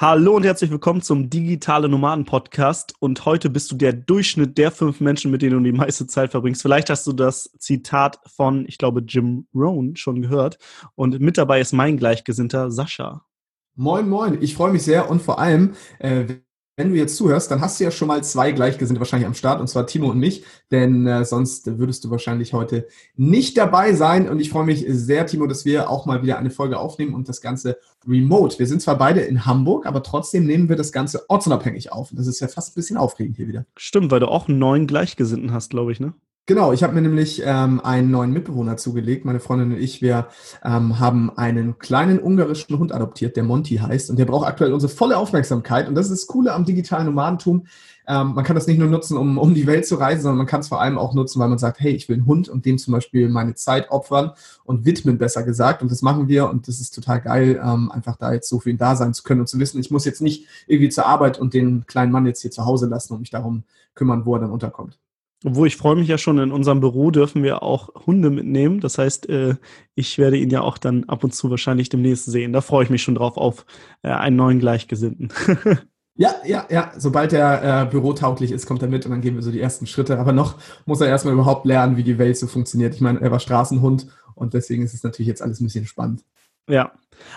Hallo und herzlich willkommen zum Digitale Nomaden Podcast. Und heute bist du der Durchschnitt der fünf Menschen, mit denen du die meiste Zeit verbringst. Vielleicht hast du das Zitat von, ich glaube, Jim Rohn schon gehört. Und mit dabei ist mein Gleichgesinnter Sascha. Moin, moin. Ich freue mich sehr und vor allem, äh, wenn du jetzt zuhörst, dann hast du ja schon mal zwei Gleichgesinnte wahrscheinlich am Start, und zwar Timo und mich, denn äh, sonst würdest du wahrscheinlich heute nicht dabei sein. Und ich freue mich sehr, Timo, dass wir auch mal wieder eine Folge aufnehmen und das Ganze remote. Wir sind zwar beide in Hamburg, aber trotzdem nehmen wir das Ganze ortsunabhängig auf. Und das ist ja fast ein bisschen aufregend hier wieder. Stimmt, weil du auch neuen Gleichgesinnten hast, glaube ich, ne? Genau, ich habe mir nämlich ähm, einen neuen Mitbewohner zugelegt. Meine Freundin und ich, wir ähm, haben einen kleinen ungarischen Hund adoptiert, der Monty heißt. Und der braucht aktuell unsere volle Aufmerksamkeit. Und das ist das Coole am digitalen Nomadentum. Ähm, man kann das nicht nur nutzen, um um die Welt zu reisen, sondern man kann es vor allem auch nutzen, weil man sagt, hey, ich will einen Hund und dem zum Beispiel meine Zeit opfern und widmen, besser gesagt. Und das machen wir und das ist total geil, ähm, einfach da jetzt so für ihn da sein zu können und zu wissen, ich muss jetzt nicht irgendwie zur Arbeit und den kleinen Mann jetzt hier zu Hause lassen und mich darum kümmern, wo er dann unterkommt. Obwohl ich freue mich ja schon, in unserem Büro dürfen wir auch Hunde mitnehmen. Das heißt, äh, ich werde ihn ja auch dann ab und zu wahrscheinlich demnächst sehen. Da freue ich mich schon drauf auf äh, einen neuen Gleichgesinnten. Ja, ja, ja. Sobald er äh, bürotauglich ist, kommt er mit und dann gehen wir so die ersten Schritte. Aber noch muss er erstmal überhaupt lernen, wie die Welt so funktioniert. Ich meine, er war Straßenhund und deswegen ist es natürlich jetzt alles ein bisschen spannend. Ja,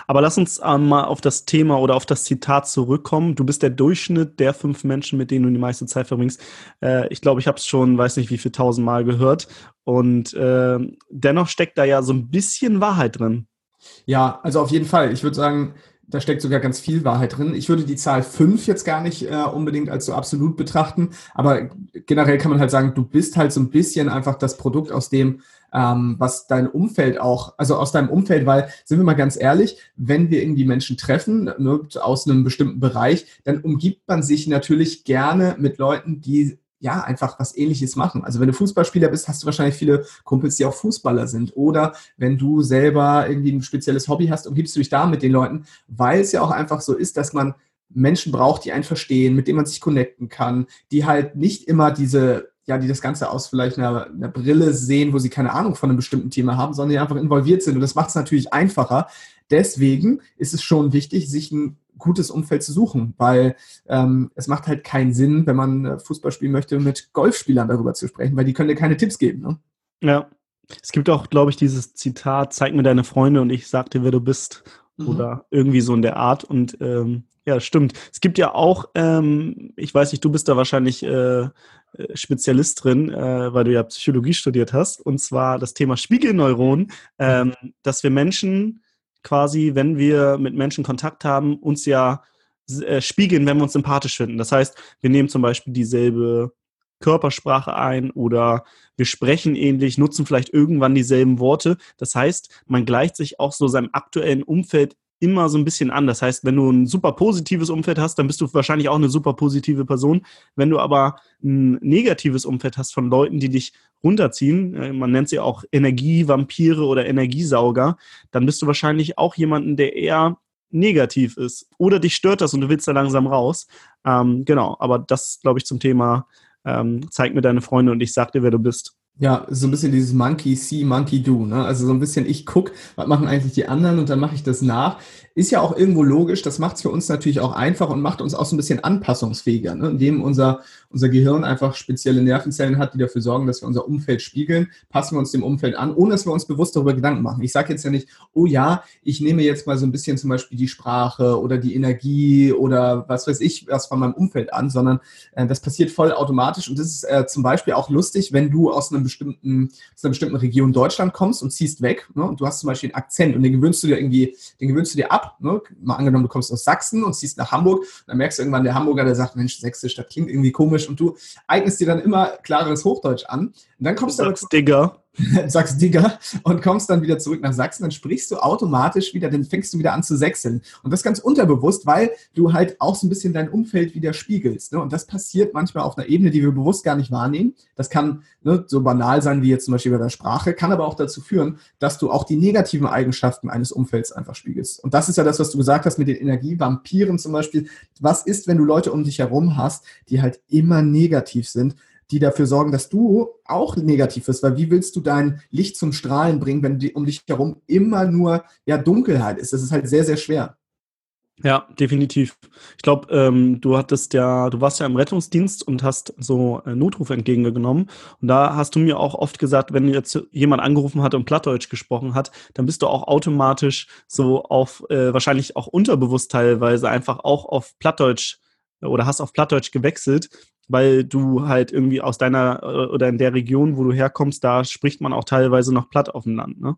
aber lass uns ähm, mal auf das Thema oder auf das Zitat zurückkommen. Du bist der Durchschnitt der fünf Menschen, mit denen du die meiste Zeit verbringst. Äh, ich glaube, ich habe es schon, weiß nicht wie viel tausendmal gehört. Und äh, dennoch steckt da ja so ein bisschen Wahrheit drin. Ja, also auf jeden Fall. Ich würde sagen, da steckt sogar ganz viel Wahrheit drin. Ich würde die Zahl fünf jetzt gar nicht äh, unbedingt als so absolut betrachten, aber generell kann man halt sagen, du bist halt so ein bisschen einfach das Produkt aus dem, ähm, was dein Umfeld auch, also aus deinem Umfeld, weil, sind wir mal ganz ehrlich, wenn wir irgendwie Menschen treffen, ne, aus einem bestimmten Bereich, dann umgibt man sich natürlich gerne mit Leuten, die ja, einfach was ähnliches machen. Also wenn du Fußballspieler bist, hast du wahrscheinlich viele Kumpels, die auch Fußballer sind. Oder wenn du selber irgendwie ein spezielles Hobby hast, umgibst du dich da mit den Leuten, weil es ja auch einfach so ist, dass man Menschen braucht, die einen verstehen, mit denen man sich connecten kann, die halt nicht immer diese, ja, die das Ganze aus vielleicht einer, einer Brille sehen, wo sie keine Ahnung von einem bestimmten Thema haben, sondern die einfach involviert sind. Und das macht es natürlich einfacher. Deswegen ist es schon wichtig, sich ein gutes Umfeld zu suchen, weil ähm, es macht halt keinen Sinn, wenn man äh, Fußball spielen möchte, mit Golfspielern darüber zu sprechen, weil die können dir keine Tipps geben. Ne? Ja. Es gibt auch, glaube ich, dieses Zitat, zeig mir deine Freunde und ich sag dir, wer du bist. Mhm. Oder irgendwie so in der Art. Und ähm, ja, stimmt. Es gibt ja auch, ähm, ich weiß nicht, du bist da wahrscheinlich äh, äh Spezialist drin, äh, weil du ja Psychologie studiert hast, und zwar das Thema Spiegelneuronen, ähm, dass wir Menschen quasi, wenn wir mit Menschen Kontakt haben, uns ja äh, spiegeln, wenn wir uns sympathisch finden. Das heißt, wir nehmen zum Beispiel dieselbe Körpersprache ein oder wir sprechen ähnlich, nutzen vielleicht irgendwann dieselben Worte. Das heißt, man gleicht sich auch so seinem aktuellen Umfeld immer so ein bisschen an. Das heißt, wenn du ein super positives Umfeld hast, dann bist du wahrscheinlich auch eine super positive Person. Wenn du aber ein negatives Umfeld hast von Leuten, die dich runterziehen, äh, man nennt sie auch Energievampire oder Energiesauger, dann bist du wahrscheinlich auch jemanden, der eher negativ ist. Oder dich stört das und du willst da langsam raus. Ähm, genau, aber das, glaube ich, zum Thema ähm, zeig mir deine Freunde und ich sag dir, wer du bist. Ja, so ein bisschen dieses Monkey see, Monkey do. Ne? Also so ein bisschen, ich guck, was machen eigentlich die anderen und dann mache ich das nach. Ist ja auch irgendwo logisch, das macht es für uns natürlich auch einfach und macht uns auch so ein bisschen anpassungsfähiger, ne? indem unser, unser Gehirn einfach spezielle Nervenzellen hat, die dafür sorgen, dass wir unser Umfeld spiegeln, passen wir uns dem Umfeld an, ohne dass wir uns bewusst darüber Gedanken machen. Ich sage jetzt ja nicht, oh ja, ich nehme jetzt mal so ein bisschen zum Beispiel die Sprache oder die Energie oder was weiß ich, was von meinem Umfeld an, sondern äh, das passiert voll automatisch und das ist äh, zum Beispiel auch lustig, wenn du aus, einem bestimmten, aus einer bestimmten Region Deutschland kommst und ziehst weg ne? und du hast zum Beispiel einen Akzent und den gewöhnst du dir irgendwie, den gewöhnst du dir ab Ne? Mal angenommen, du kommst aus Sachsen und ziehst nach Hamburg, dann merkst du irgendwann, der Hamburger, der sagt, Mensch, Sächsisch, das klingt irgendwie komisch und du eignest dir dann immer klareres Hochdeutsch an. Und dann kommst du aber... Digger. sagst Digger und kommst dann wieder zurück nach Sachsen, dann sprichst du automatisch wieder, dann fängst du wieder an zu sechseln. Und das ganz unterbewusst, weil du halt auch so ein bisschen dein Umfeld wieder spiegelst. Ne? Und das passiert manchmal auf einer Ebene, die wir bewusst gar nicht wahrnehmen. Das kann ne, so banal sein wie jetzt zum Beispiel bei der Sprache, kann aber auch dazu führen, dass du auch die negativen Eigenschaften eines Umfelds einfach spiegelst. Und das ist ja das, was du gesagt hast mit den Energievampiren zum Beispiel. Was ist, wenn du Leute um dich herum hast, die halt immer negativ sind? Die dafür sorgen, dass du auch negativ bist, weil wie willst du dein Licht zum Strahlen bringen, wenn die, um dich herum immer nur ja, Dunkelheit ist? Das ist halt sehr, sehr schwer. Ja, definitiv. Ich glaube, ähm, du hattest ja, du warst ja im Rettungsdienst und hast so äh, Notruf entgegengenommen. Und da hast du mir auch oft gesagt, wenn jetzt jemand angerufen hat und Plattdeutsch gesprochen hat, dann bist du auch automatisch so auf, äh, wahrscheinlich auch unterbewusst teilweise einfach auch auf Plattdeutsch oder hast auf Plattdeutsch gewechselt, weil du halt irgendwie aus deiner äh, oder in der Region, wo du herkommst, da spricht man auch teilweise noch Platt auf dem Land, ne?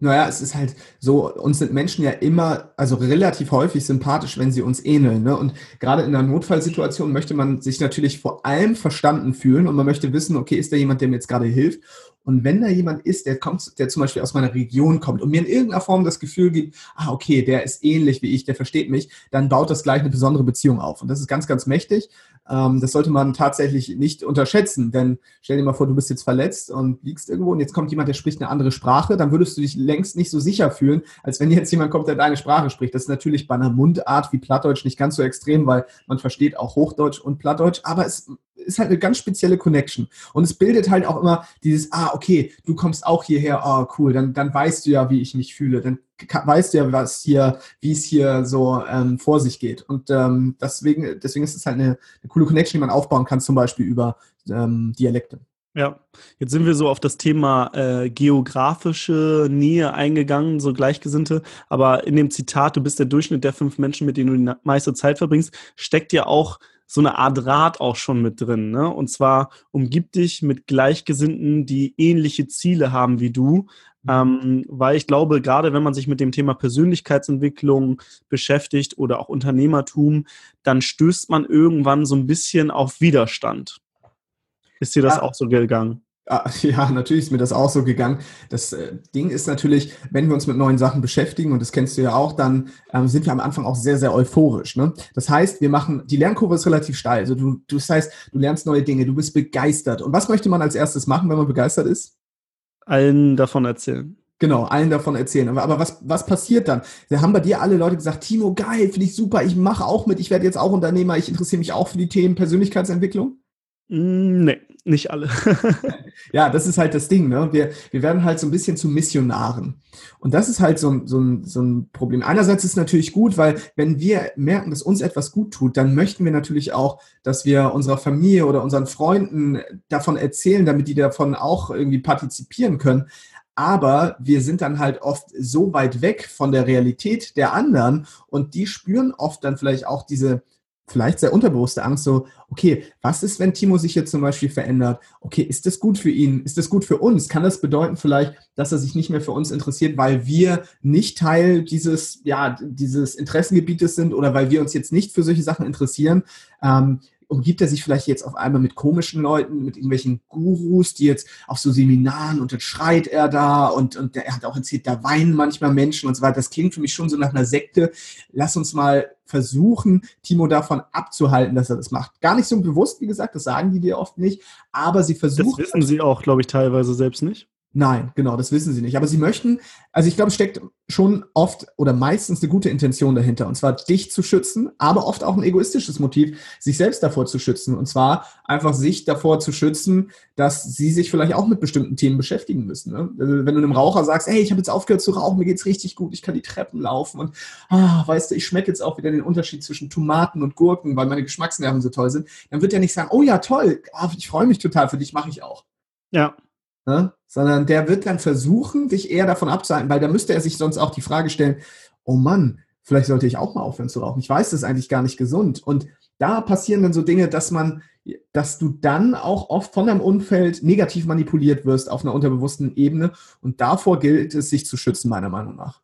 Naja, es ist halt so, uns sind Menschen ja immer, also relativ häufig sympathisch, wenn sie uns ähneln. Ne? Und gerade in einer Notfallsituation möchte man sich natürlich vor allem verstanden fühlen und man möchte wissen, okay, ist da jemand, der mir jetzt gerade hilft? Und wenn da jemand ist, der kommt, der zum Beispiel aus meiner Region kommt und mir in irgendeiner Form das Gefühl gibt, ah, okay, der ist ähnlich wie ich, der versteht mich, dann baut das gleich eine besondere Beziehung auf. Und das ist ganz, ganz mächtig. Ähm, das sollte man tatsächlich nicht unterschätzen, denn stell dir mal vor, du bist jetzt verletzt und liegst irgendwo und jetzt kommt jemand, der spricht eine andere Sprache, dann würdest du dich längst nicht so sicher fühlen, als wenn jetzt jemand kommt, der deine Sprache spricht. Das ist natürlich bei einer Mundart wie Plattdeutsch nicht ganz so extrem, weil man versteht auch Hochdeutsch und Plattdeutsch, aber es ist halt eine ganz spezielle Connection. Und es bildet halt auch immer dieses, ah, okay, du kommst auch hierher, oh, cool, dann, dann weißt du ja, wie ich mich fühle, dann weißt du ja, was hier, wie es hier so ähm, vor sich geht. Und ähm, deswegen, deswegen ist es halt eine, eine, coole Connection, die man aufbauen kann, zum Beispiel über ähm, Dialekte. Ja, jetzt sind wir so auf das Thema äh, geografische Nähe eingegangen, so Gleichgesinnte. Aber in dem Zitat, du bist der Durchschnitt der fünf Menschen, mit denen du die meiste Zeit verbringst, steckt ja auch so eine Art Rat auch schon mit drin. Ne? Und zwar umgib dich mit Gleichgesinnten, die ähnliche Ziele haben wie du. Mhm. Ähm, weil ich glaube, gerade wenn man sich mit dem Thema Persönlichkeitsentwicklung beschäftigt oder auch Unternehmertum, dann stößt man irgendwann so ein bisschen auf Widerstand. Ist dir das ja. auch so gegangen? Ah, ja, natürlich ist mir das auch so gegangen. Das äh, Ding ist natürlich, wenn wir uns mit neuen Sachen beschäftigen, und das kennst du ja auch, dann ähm, sind wir am Anfang auch sehr, sehr euphorisch. Ne? Das heißt, wir machen, die Lernkurve ist relativ steil. Also du, du, das heißt, du lernst neue Dinge, du bist begeistert. Und was möchte man als erstes machen, wenn man begeistert ist? Allen davon erzählen. Genau, allen davon erzählen. Aber, aber was, was passiert dann? Da haben bei dir alle Leute gesagt, Timo, geil, finde ich super, ich mache auch mit, ich werde jetzt auch Unternehmer, ich interessiere mich auch für die Themen Persönlichkeitsentwicklung? Mm, nee, nicht alle. ja, das ist halt das Ding. Ne? Wir, wir werden halt so ein bisschen zu Missionaren. Und das ist halt so, ein so, so ein Problem. Einerseits ist natürlich gut, weil wenn wir merken, dass uns etwas gut tut, dann möchten wir natürlich auch, dass wir unserer Familie oder unseren Freunden davon erzählen, damit die davon auch irgendwie partizipieren können. Aber wir sind dann halt oft so weit weg von der Realität der anderen und die spüren oft dann vielleicht auch diese vielleicht sehr unterbewusste Angst, so, okay, was ist, wenn Timo sich jetzt zum Beispiel verändert? Okay, ist das gut für ihn? Ist das gut für uns? Kann das bedeuten vielleicht, dass er sich nicht mehr für uns interessiert, weil wir nicht Teil dieses, ja, dieses Interessengebietes sind oder weil wir uns jetzt nicht für solche Sachen interessieren? Ähm, umgibt er sich vielleicht jetzt auf einmal mit komischen Leuten, mit irgendwelchen Gurus, die jetzt auf so Seminaren und dann schreit er da und, und er hat auch erzählt, da weinen manchmal Menschen und so weiter. Das klingt für mich schon so nach einer Sekte. Lass uns mal versuchen, Timo davon abzuhalten, dass er das macht. Gar nicht so bewusst, wie gesagt, das sagen die dir oft nicht, aber sie versuchen. Das wissen sie auch, glaube ich, teilweise selbst nicht. Nein, genau, das wissen sie nicht. Aber sie möchten, also ich glaube, es steckt schon oft oder meistens eine gute Intention dahinter. Und zwar dich zu schützen, aber oft auch ein egoistisches Motiv, sich selbst davor zu schützen. Und zwar einfach sich davor zu schützen, dass sie sich vielleicht auch mit bestimmten Themen beschäftigen müssen. Ne? Also wenn du einem Raucher sagst, hey, ich habe jetzt aufgehört zu rauchen, mir geht's richtig gut, ich kann die Treppen laufen und ah, weißt du, ich schmecke jetzt auch wieder den Unterschied zwischen Tomaten und Gurken, weil meine Geschmacksnerven so toll sind, dann wird er nicht sagen, oh ja, toll, oh, ich freue mich total für dich, mache ich auch. Ja. Ne? Sondern der wird dann versuchen, dich eher davon abzuhalten, weil da müsste er sich sonst auch die Frage stellen, oh Mann, vielleicht sollte ich auch mal aufhören zu rauchen. Ich weiß, das ist eigentlich gar nicht gesund. Und da passieren dann so Dinge, dass man, dass du dann auch oft von deinem Umfeld negativ manipuliert wirst auf einer unterbewussten Ebene. Und davor gilt es, sich zu schützen, meiner Meinung nach.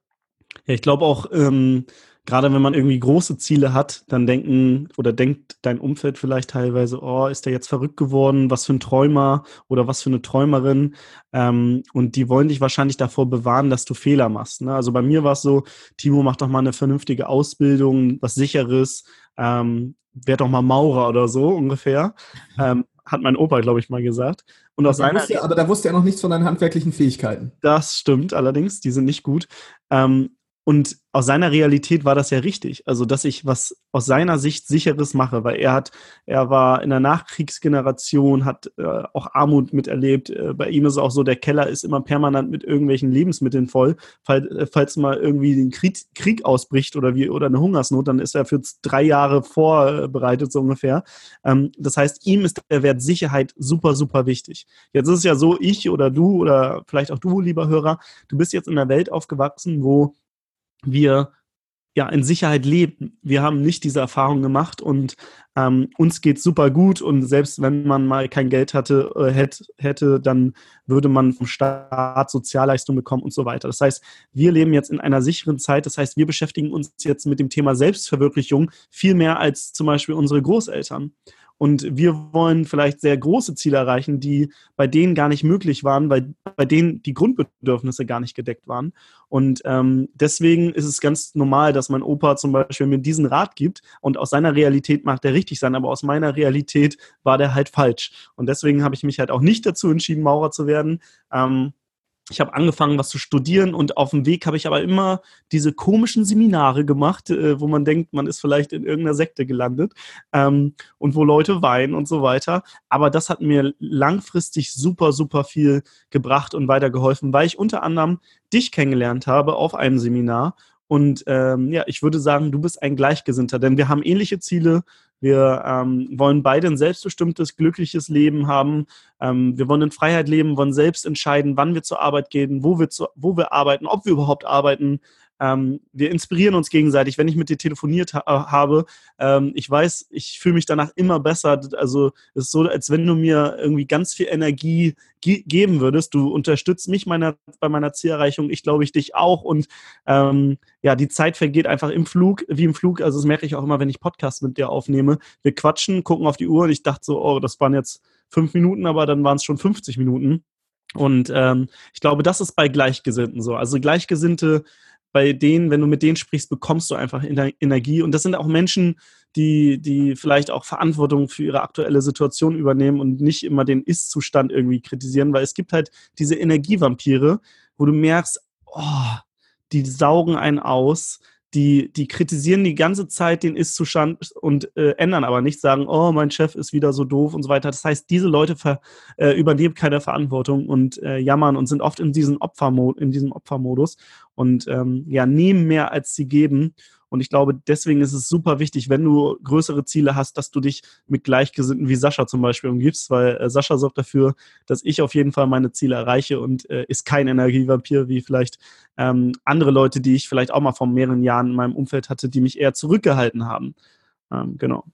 Ja, ich glaube auch, ähm, gerade wenn man irgendwie große Ziele hat, dann denken oder denkt dein Umfeld vielleicht teilweise, oh, ist der jetzt verrückt geworden, was für ein Träumer oder was für eine Träumerin. Ähm, und die wollen dich wahrscheinlich davor bewahren, dass du Fehler machst. Ne? Also bei mir war es so, Timo, mach doch mal eine vernünftige Ausbildung, was sicheres, ähm, werd doch mal Maurer oder so ungefähr. Ähm, hat mein Opa, glaube ich, mal gesagt. Und aus seiner, wusste, aber da wusste er noch nichts von deinen handwerklichen Fähigkeiten. Das stimmt allerdings, die sind nicht gut. Ähm, und aus seiner Realität war das ja richtig. Also, dass ich was aus seiner Sicht sicheres mache, weil er hat, er war in der Nachkriegsgeneration, hat äh, auch Armut miterlebt. Äh, bei ihm ist es auch so, der Keller ist immer permanent mit irgendwelchen Lebensmitteln voll. Fall, äh, falls mal irgendwie ein Krieg, Krieg ausbricht oder wie, oder eine Hungersnot, dann ist er für drei Jahre vorbereitet, so ungefähr. Ähm, das heißt, ihm ist der Wert Sicherheit super, super wichtig. Jetzt ist es ja so, ich oder du oder vielleicht auch du, lieber Hörer, du bist jetzt in einer Welt aufgewachsen, wo wir ja in Sicherheit leben. Wir haben nicht diese Erfahrung gemacht und ähm, uns geht super gut und selbst wenn man mal kein Geld hatte, äh, hätte, hätte, dann würde man vom Staat Sozialleistungen bekommen und so weiter. Das heißt, wir leben jetzt in einer sicheren Zeit. Das heißt, wir beschäftigen uns jetzt mit dem Thema Selbstverwirklichung viel mehr als zum Beispiel unsere Großeltern. Und wir wollen vielleicht sehr große Ziele erreichen, die bei denen gar nicht möglich waren, weil bei denen die Grundbedürfnisse gar nicht gedeckt waren. Und ähm, deswegen ist es ganz normal, dass mein Opa zum Beispiel mir diesen Rat gibt und aus seiner Realität mag der richtig sein, aber aus meiner Realität war der halt falsch. Und deswegen habe ich mich halt auch nicht dazu entschieden, Maurer zu werden. Ähm, ich habe angefangen, was zu studieren und auf dem Weg habe ich aber immer diese komischen Seminare gemacht, äh, wo man denkt, man ist vielleicht in irgendeiner Sekte gelandet ähm, und wo Leute weinen und so weiter. Aber das hat mir langfristig super, super viel gebracht und weitergeholfen, weil ich unter anderem dich kennengelernt habe auf einem Seminar und ähm, ja, ich würde sagen, du bist ein Gleichgesinnter, denn wir haben ähnliche Ziele. Wir ähm, wollen beide ein selbstbestimmtes, glückliches Leben haben. Ähm, wir wollen in Freiheit leben, wollen selbst entscheiden, wann wir zur Arbeit gehen, wo wir, zu, wo wir arbeiten, ob wir überhaupt arbeiten. Ähm, wir inspirieren uns gegenseitig. Wenn ich mit dir telefoniert ha habe, ähm, ich weiß, ich fühle mich danach immer besser. Also es ist so, als wenn du mir irgendwie ganz viel Energie ge geben würdest. Du unterstützt mich meiner, bei meiner Zielerreichung. Ich glaube, ich dich auch. Und ähm, ja, die Zeit vergeht einfach im Flug, wie im Flug. Also das merke ich auch immer, wenn ich Podcasts mit dir aufnehme. Wir quatschen, gucken auf die Uhr und ich dachte so, oh, das waren jetzt fünf Minuten, aber dann waren es schon 50 Minuten. Und ähm, ich glaube, das ist bei Gleichgesinnten so. Also Gleichgesinnte bei denen, wenn du mit denen sprichst, bekommst du einfach Energie. Und das sind auch Menschen, die, die vielleicht auch Verantwortung für ihre aktuelle Situation übernehmen und nicht immer den Ist-Zustand irgendwie kritisieren, weil es gibt halt diese Energievampire, wo du merkst, oh, die saugen einen aus, die, die kritisieren die ganze Zeit den Ist-Zustand und äh, ändern aber nicht, sagen, oh, mein Chef ist wieder so doof und so weiter. Das heißt, diese Leute ver, äh, übernehmen keine Verantwortung und äh, jammern und sind oft in, diesen Opfermo in diesem Opfermodus und ähm, ja, nehmen mehr, als sie geben. Und ich glaube, deswegen ist es super wichtig, wenn du größere Ziele hast, dass du dich mit Gleichgesinnten wie Sascha zum Beispiel umgibst, weil äh, Sascha sorgt dafür, dass ich auf jeden Fall meine Ziele erreiche und äh, ist kein Energievampir wie vielleicht ähm, andere Leute, die ich vielleicht auch mal vor mehreren Jahren in meinem Umfeld hatte, die mich eher zurückgehalten haben. Ähm, genau.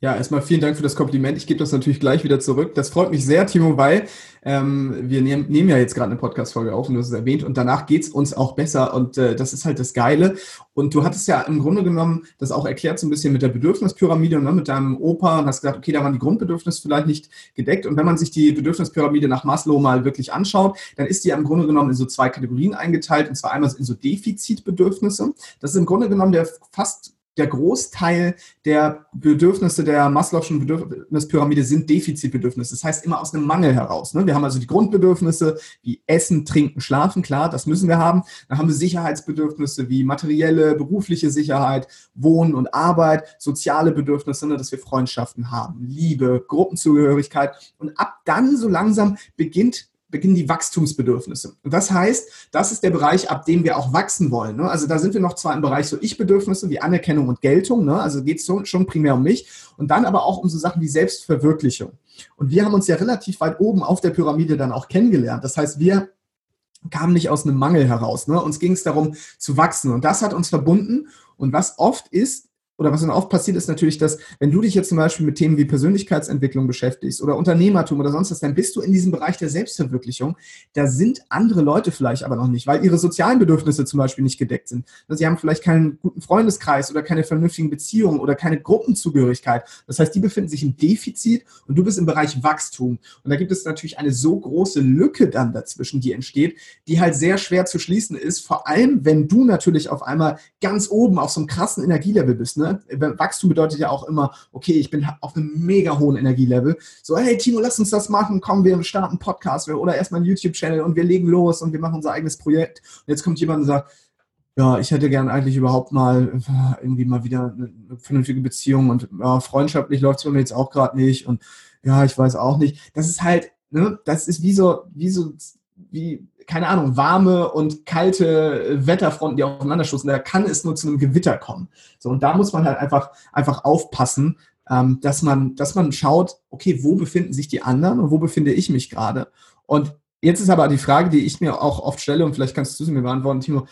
Ja, erstmal vielen Dank für das Kompliment. Ich gebe das natürlich gleich wieder zurück. Das freut mich sehr, Timo, weil ähm, wir nehm, nehmen ja jetzt gerade eine Podcast-Folge auf und du hast es erwähnt und danach geht's uns auch besser und äh, das ist halt das Geile. Und du hattest ja im Grunde genommen das auch erklärt so ein bisschen mit der Bedürfnispyramide, ne, mit deinem Opa und hast gesagt, okay, da waren die Grundbedürfnisse vielleicht nicht gedeckt. Und wenn man sich die Bedürfnispyramide nach Maslow mal wirklich anschaut, dann ist die im Grunde genommen in so zwei Kategorien eingeteilt und zwar einmal in so Defizitbedürfnisse. Das ist im Grunde genommen der fast der Großteil der Bedürfnisse der Maslow'schen Bedürfnispyramide sind Defizitbedürfnisse. Das heißt immer aus einem Mangel heraus. Ne? Wir haben also die Grundbedürfnisse wie Essen, Trinken, Schlafen. Klar, das müssen wir haben. Dann haben wir Sicherheitsbedürfnisse wie materielle, berufliche Sicherheit, Wohnen und Arbeit, soziale Bedürfnisse, ne? dass wir Freundschaften haben, Liebe, Gruppenzugehörigkeit. Und ab dann so langsam beginnt beginnen die Wachstumsbedürfnisse. Und das heißt, das ist der Bereich, ab dem wir auch wachsen wollen. Ne? Also da sind wir noch zwar im Bereich so Ich-Bedürfnisse wie Anerkennung und Geltung, ne? also geht es schon primär um mich und dann aber auch um so Sachen wie Selbstverwirklichung. Und wir haben uns ja relativ weit oben auf der Pyramide dann auch kennengelernt. Das heißt, wir kamen nicht aus einem Mangel heraus. Ne? Uns ging es darum zu wachsen und das hat uns verbunden. Und was oft ist, oder was dann oft passiert, ist natürlich, dass wenn du dich jetzt zum Beispiel mit Themen wie Persönlichkeitsentwicklung beschäftigst oder Unternehmertum oder sonst was, dann bist du in diesem Bereich der Selbstverwirklichung. Da sind andere Leute vielleicht aber noch nicht, weil ihre sozialen Bedürfnisse zum Beispiel nicht gedeckt sind. Sie haben vielleicht keinen guten Freundeskreis oder keine vernünftigen Beziehungen oder keine Gruppenzugehörigkeit. Das heißt, die befinden sich im Defizit und du bist im Bereich Wachstum. Und da gibt es natürlich eine so große Lücke dann dazwischen, die entsteht, die halt sehr schwer zu schließen ist, vor allem wenn du natürlich auf einmal ganz oben auf so einem krassen Energielevel bist. Ne? Ne? Wachstum bedeutet ja auch immer, okay, ich bin auf einem mega hohen Energielevel. So, hey Timo, lass uns das machen, komm, wir starten einen Podcast oder erstmal einen YouTube-Channel und wir legen los und wir machen unser eigenes Projekt. Und jetzt kommt jemand und sagt, ja, ich hätte gern eigentlich überhaupt mal äh, irgendwie mal wieder eine vernünftige Beziehung und ja, freundschaftlich läuft es bei mir jetzt auch gerade nicht und ja, ich weiß auch nicht. Das ist halt, ne, das ist wie so, wie so, wie, keine Ahnung, warme und kalte Wetterfronten, die aufeinanderstoßen. Da kann es nur zu einem Gewitter kommen. So, und da muss man halt einfach, einfach aufpassen, ähm, dass man, dass man schaut, okay, wo befinden sich die anderen und wo befinde ich mich gerade? Und jetzt ist aber die Frage, die ich mir auch oft stelle, und vielleicht kannst du sie mir beantworten, Timo.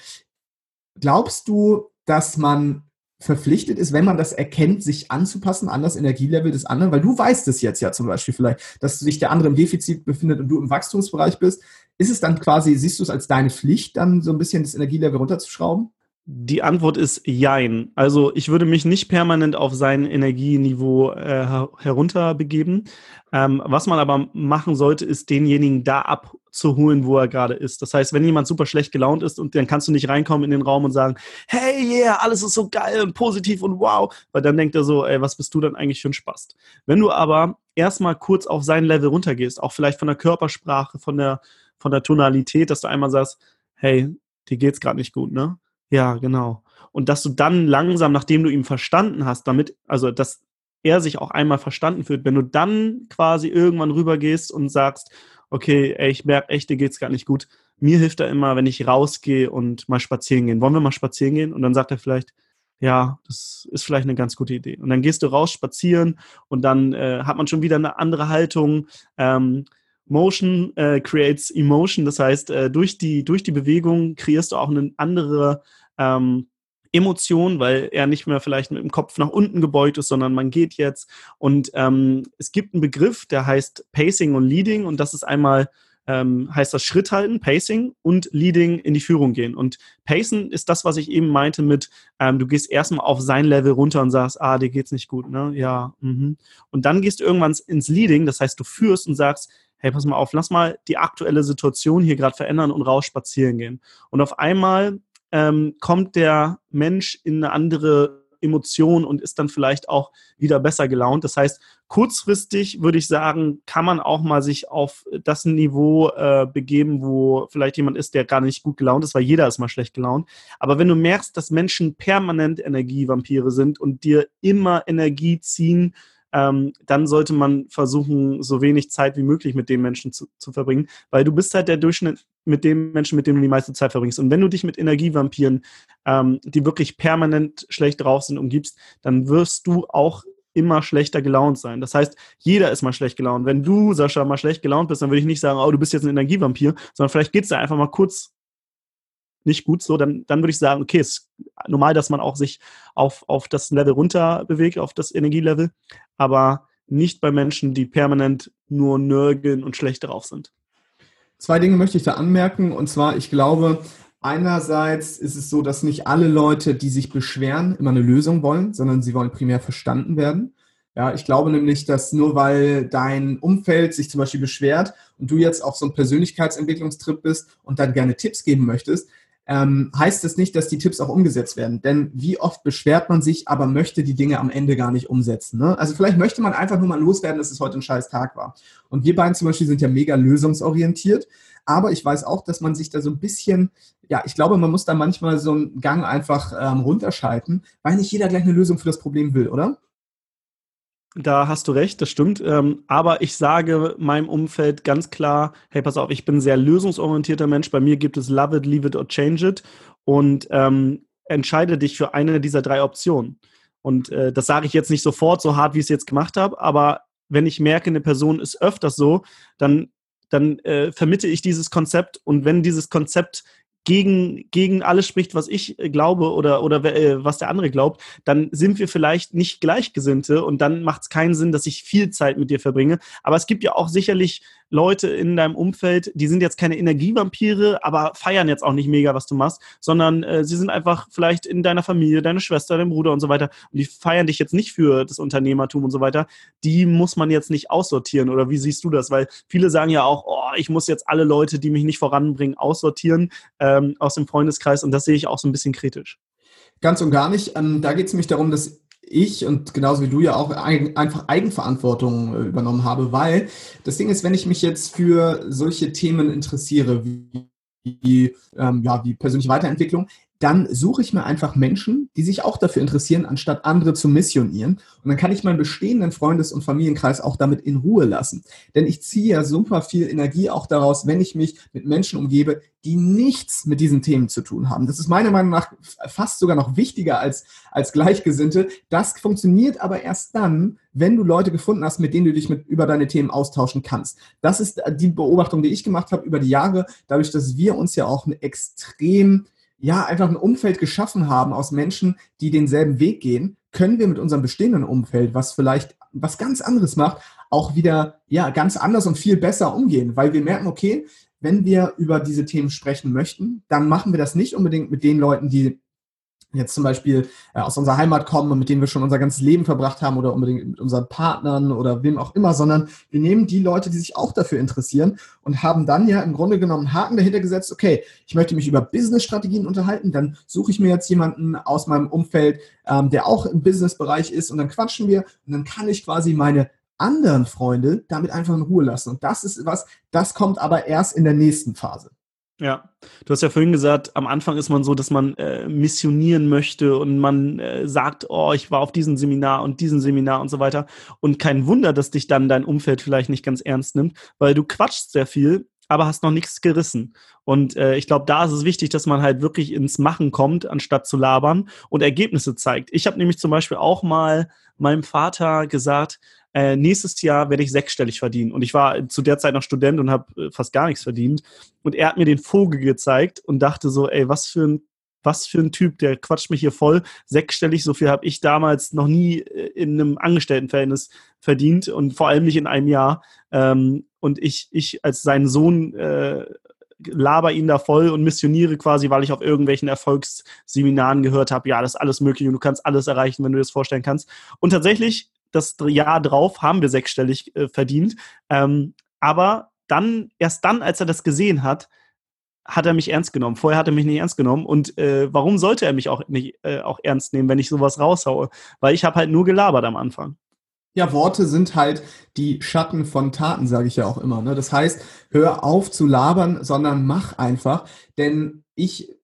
Glaubst du, dass man verpflichtet ist, wenn man das erkennt, sich anzupassen an das Energielevel des anderen? Weil du weißt es jetzt ja zum Beispiel vielleicht, dass sich der andere im Defizit befindet und du im Wachstumsbereich bist. Ist es dann quasi, siehst du es als deine Pflicht, dann so ein bisschen das Energielevel runterzuschrauben? Die Antwort ist Jein. Also ich würde mich nicht permanent auf sein Energieniveau äh, herunterbegeben. Ähm, was man aber machen sollte, ist denjenigen da abzuholen, wo er gerade ist. Das heißt, wenn jemand super schlecht gelaunt ist und dann kannst du nicht reinkommen in den Raum und sagen, hey, yeah, alles ist so geil und positiv und wow, weil dann denkt er so, ey, was bist du dann eigentlich für ein Spast? Wenn du aber erstmal kurz auf sein Level runtergehst, auch vielleicht von der Körpersprache, von der, von der Tonalität, dass du einmal sagst, hey, dir geht's gerade nicht gut, ne? Ja, genau. Und dass du dann langsam, nachdem du ihn verstanden hast, damit, also dass er sich auch einmal verstanden fühlt, wenn du dann quasi irgendwann rübergehst und sagst, okay, ey, ich merke echt, dir geht's gar nicht gut. Mir hilft da immer, wenn ich rausgehe und mal spazieren gehen. Wollen wir mal spazieren gehen? Und dann sagt er vielleicht, ja, das ist vielleicht eine ganz gute Idee. Und dann gehst du raus spazieren und dann äh, hat man schon wieder eine andere Haltung. Ähm, Motion äh, creates Emotion, das heißt, äh, durch, die, durch die Bewegung kreierst du auch eine andere ähm, Emotion, weil er nicht mehr vielleicht mit dem Kopf nach unten gebeugt ist, sondern man geht jetzt. Und ähm, es gibt einen Begriff, der heißt Pacing und Leading und das ist einmal ähm, heißt das Schritt halten, Pacing und Leading in die Führung gehen. Und Pacing ist das, was ich eben meinte mit, ähm, du gehst erstmal auf sein Level runter und sagst, ah, dir geht's nicht gut, ne? Ja. Mhm. Und dann gehst du irgendwann ins Leading, das heißt, du führst und sagst, hey, pass mal auf, lass mal die aktuelle Situation hier gerade verändern und raus spazieren gehen. Und auf einmal ähm, kommt der Mensch in eine andere Emotion und ist dann vielleicht auch wieder besser gelaunt. Das heißt, kurzfristig würde ich sagen, kann man auch mal sich auf das Niveau äh, begeben, wo vielleicht jemand ist, der gar nicht gut gelaunt ist, weil jeder ist mal schlecht gelaunt. Aber wenn du merkst, dass Menschen permanent Energievampire sind und dir immer Energie ziehen, ähm, dann sollte man versuchen, so wenig Zeit wie möglich mit den Menschen zu, zu verbringen, weil du bist halt der Durchschnitt mit den Menschen, mit denen du die meiste Zeit verbringst. Und wenn du dich mit Energievampiren, ähm, die wirklich permanent schlecht drauf sind, umgibst, dann wirst du auch immer schlechter gelaunt sein. Das heißt, jeder ist mal schlecht gelaunt. Wenn du, Sascha, mal schlecht gelaunt bist, dann würde ich nicht sagen, oh, du bist jetzt ein Energievampir, sondern vielleicht geht es da einfach mal kurz nicht gut so, dann, dann würde ich sagen, okay, ist normal, dass man auch sich auf, auf das Level runter bewegt, auf das Energielevel, aber nicht bei Menschen, die permanent nur nörgeln und schlecht drauf sind. Zwei Dinge möchte ich da anmerken. Und zwar, ich glaube, einerseits ist es so, dass nicht alle Leute, die sich beschweren, immer eine Lösung wollen, sondern sie wollen primär verstanden werden. Ja, ich glaube nämlich, dass nur weil dein Umfeld sich zum Beispiel beschwert und du jetzt auf so einem Persönlichkeitsentwicklungstrip bist und dann gerne Tipps geben möchtest, ähm, heißt es nicht, dass die Tipps auch umgesetzt werden. Denn wie oft beschwert man sich, aber möchte die Dinge am Ende gar nicht umsetzen. Ne? Also vielleicht möchte man einfach nur mal loswerden, dass es heute ein scheiß Tag war. Und wir beiden zum Beispiel sind ja mega lösungsorientiert. Aber ich weiß auch, dass man sich da so ein bisschen, ja, ich glaube, man muss da manchmal so einen Gang einfach ähm, runterschalten, weil nicht jeder gleich eine Lösung für das Problem will, oder? Da hast du recht, das stimmt. Ähm, aber ich sage meinem Umfeld ganz klar, hey, pass auf, ich bin ein sehr lösungsorientierter Mensch. Bei mir gibt es Love it, leave it or change it. Und ähm, entscheide dich für eine dieser drei Optionen. Und äh, das sage ich jetzt nicht sofort so hart, wie ich es jetzt gemacht habe, aber wenn ich merke, eine Person ist öfters so, dann, dann äh, vermitte ich dieses Konzept. Und wenn dieses Konzept gegen, gegen alles spricht, was ich äh, glaube oder, oder äh, was der andere glaubt, dann sind wir vielleicht nicht Gleichgesinnte und dann macht es keinen Sinn, dass ich viel Zeit mit dir verbringe. Aber es gibt ja auch sicherlich Leute in deinem Umfeld, die sind jetzt keine Energievampire, aber feiern jetzt auch nicht mega, was du machst, sondern äh, sie sind einfach vielleicht in deiner Familie, deine Schwester, dein Bruder und so weiter und die feiern dich jetzt nicht für das Unternehmertum und so weiter. Die muss man jetzt nicht aussortieren oder wie siehst du das? Weil viele sagen ja auch, oh, ich muss jetzt alle Leute, die mich nicht voranbringen, aussortieren. Äh, ähm, aus dem Freundeskreis und das sehe ich auch so ein bisschen kritisch. Ganz und gar nicht. Ähm, da geht es nämlich darum, dass ich und genauso wie du ja auch einfach Eigenverantwortung äh, übernommen habe, weil das Ding ist, wenn ich mich jetzt für solche Themen interessiere, wie, ähm, ja, wie persönliche Weiterentwicklung, dann suche ich mir einfach Menschen, die sich auch dafür interessieren, anstatt andere zu missionieren. Und dann kann ich meinen bestehenden Freundes- und Familienkreis auch damit in Ruhe lassen. Denn ich ziehe ja super viel Energie auch daraus, wenn ich mich mit Menschen umgebe, die nichts mit diesen Themen zu tun haben. Das ist meiner Meinung nach fast sogar noch wichtiger als, als Gleichgesinnte. Das funktioniert aber erst dann, wenn du Leute gefunden hast, mit denen du dich mit, über deine Themen austauschen kannst. Das ist die Beobachtung, die ich gemacht habe über die Jahre, dadurch, dass wir uns ja auch eine extrem ja, einfach ein Umfeld geschaffen haben aus Menschen, die denselben Weg gehen, können wir mit unserem bestehenden Umfeld, was vielleicht was ganz anderes macht, auch wieder, ja, ganz anders und viel besser umgehen, weil wir merken, okay, wenn wir über diese Themen sprechen möchten, dann machen wir das nicht unbedingt mit den Leuten, die jetzt zum Beispiel äh, aus unserer Heimat kommen und mit denen wir schon unser ganzes Leben verbracht haben oder unbedingt mit unseren Partnern oder wem auch immer, sondern wir nehmen die Leute, die sich auch dafür interessieren und haben dann ja im Grunde genommen einen Haken dahinter gesetzt, okay, ich möchte mich über Business-Strategien unterhalten, dann suche ich mir jetzt jemanden aus meinem Umfeld, ähm, der auch im Business-Bereich ist und dann quatschen wir und dann kann ich quasi meine anderen Freunde damit einfach in Ruhe lassen. Und das ist was, das kommt aber erst in der nächsten Phase. Ja, du hast ja vorhin gesagt, am Anfang ist man so, dass man äh, missionieren möchte und man äh, sagt, oh, ich war auf diesem Seminar und diesem Seminar und so weiter. Und kein Wunder, dass dich dann dein Umfeld vielleicht nicht ganz ernst nimmt, weil du quatschst sehr viel, aber hast noch nichts gerissen. Und äh, ich glaube, da ist es wichtig, dass man halt wirklich ins Machen kommt, anstatt zu labern und Ergebnisse zeigt. Ich habe nämlich zum Beispiel auch mal meinem Vater gesagt, äh, nächstes Jahr werde ich sechsstellig verdienen. Und ich war zu der Zeit noch Student und habe äh, fast gar nichts verdient. Und er hat mir den Vogel gezeigt und dachte so, ey, was für ein was für ein Typ, der quatscht mich hier voll. Sechsstellig, so viel habe ich damals noch nie äh, in einem Angestelltenverhältnis verdient und vor allem nicht in einem Jahr. Ähm, und ich, ich als sein Sohn äh, laber ihn da voll und missioniere quasi, weil ich auf irgendwelchen Erfolgsseminaren gehört habe, ja, das ist alles möglich und du kannst alles erreichen, wenn du dir das vorstellen kannst. Und tatsächlich das Jahr drauf haben wir sechsstellig äh, verdient. Ähm, aber dann, erst dann, als er das gesehen hat, hat er mich ernst genommen. Vorher hat er mich nicht ernst genommen. Und äh, warum sollte er mich auch nicht äh, auch ernst nehmen, wenn ich sowas raushaue? Weil ich habe halt nur gelabert am Anfang. Ja, Worte sind halt die Schatten von Taten, sage ich ja auch immer. Ne? Das heißt, hör auf zu labern, sondern mach einfach. Denn ich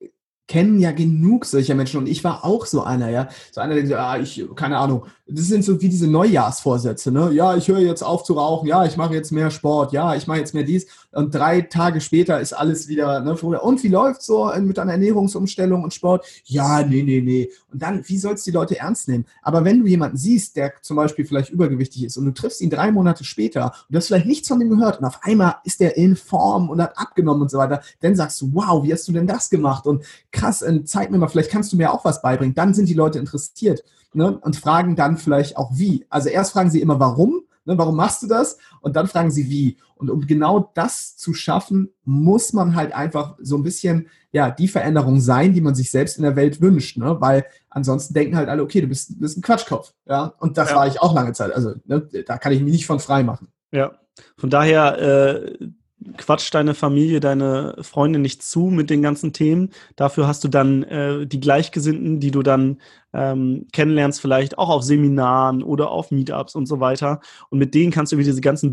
kennen ja genug solcher Menschen und ich war auch so einer, ja. So einer, der sagt, ah, ich, keine Ahnung, das sind so wie diese Neujahrsvorsätze, ne? Ja, ich höre jetzt auf zu rauchen, ja, ich mache jetzt mehr Sport, ja, ich mache jetzt mehr dies und drei Tage später ist alles wieder, ne, und wie läuft so mit einer Ernährungsumstellung und Sport? Ja, nee, nee, nee. Und dann, wie sollst du die Leute ernst nehmen? Aber wenn du jemanden siehst, der zum Beispiel vielleicht übergewichtig ist und du triffst ihn drei Monate später und du hast vielleicht nichts von ihm gehört und auf einmal ist der in Form und hat abgenommen und so weiter, dann sagst du, wow, wie hast du denn das gemacht? Und krass, äh, zeig mir mal, vielleicht kannst du mir auch was beibringen. Dann sind die Leute interessiert ne, und fragen dann vielleicht auch wie. Also erst fragen sie immer warum, ne, warum machst du das? Und dann fragen sie wie. Und um genau das zu schaffen, muss man halt einfach so ein bisschen, ja, die Veränderung sein, die man sich selbst in der Welt wünscht, ne? weil ansonsten denken halt alle, okay, du bist, bist ein Quatschkopf. Ja, und das ja. war ich auch lange Zeit. Also ne, da kann ich mich nicht von frei machen. Ja, von daher, äh, quatscht deine Familie, deine Freunde nicht zu mit den ganzen Themen. Dafür hast du dann äh, die Gleichgesinnten, die du dann ähm, kennenlernst, vielleicht auch auf Seminaren oder auf Meetups und so weiter. Und mit denen kannst du über diese ganzen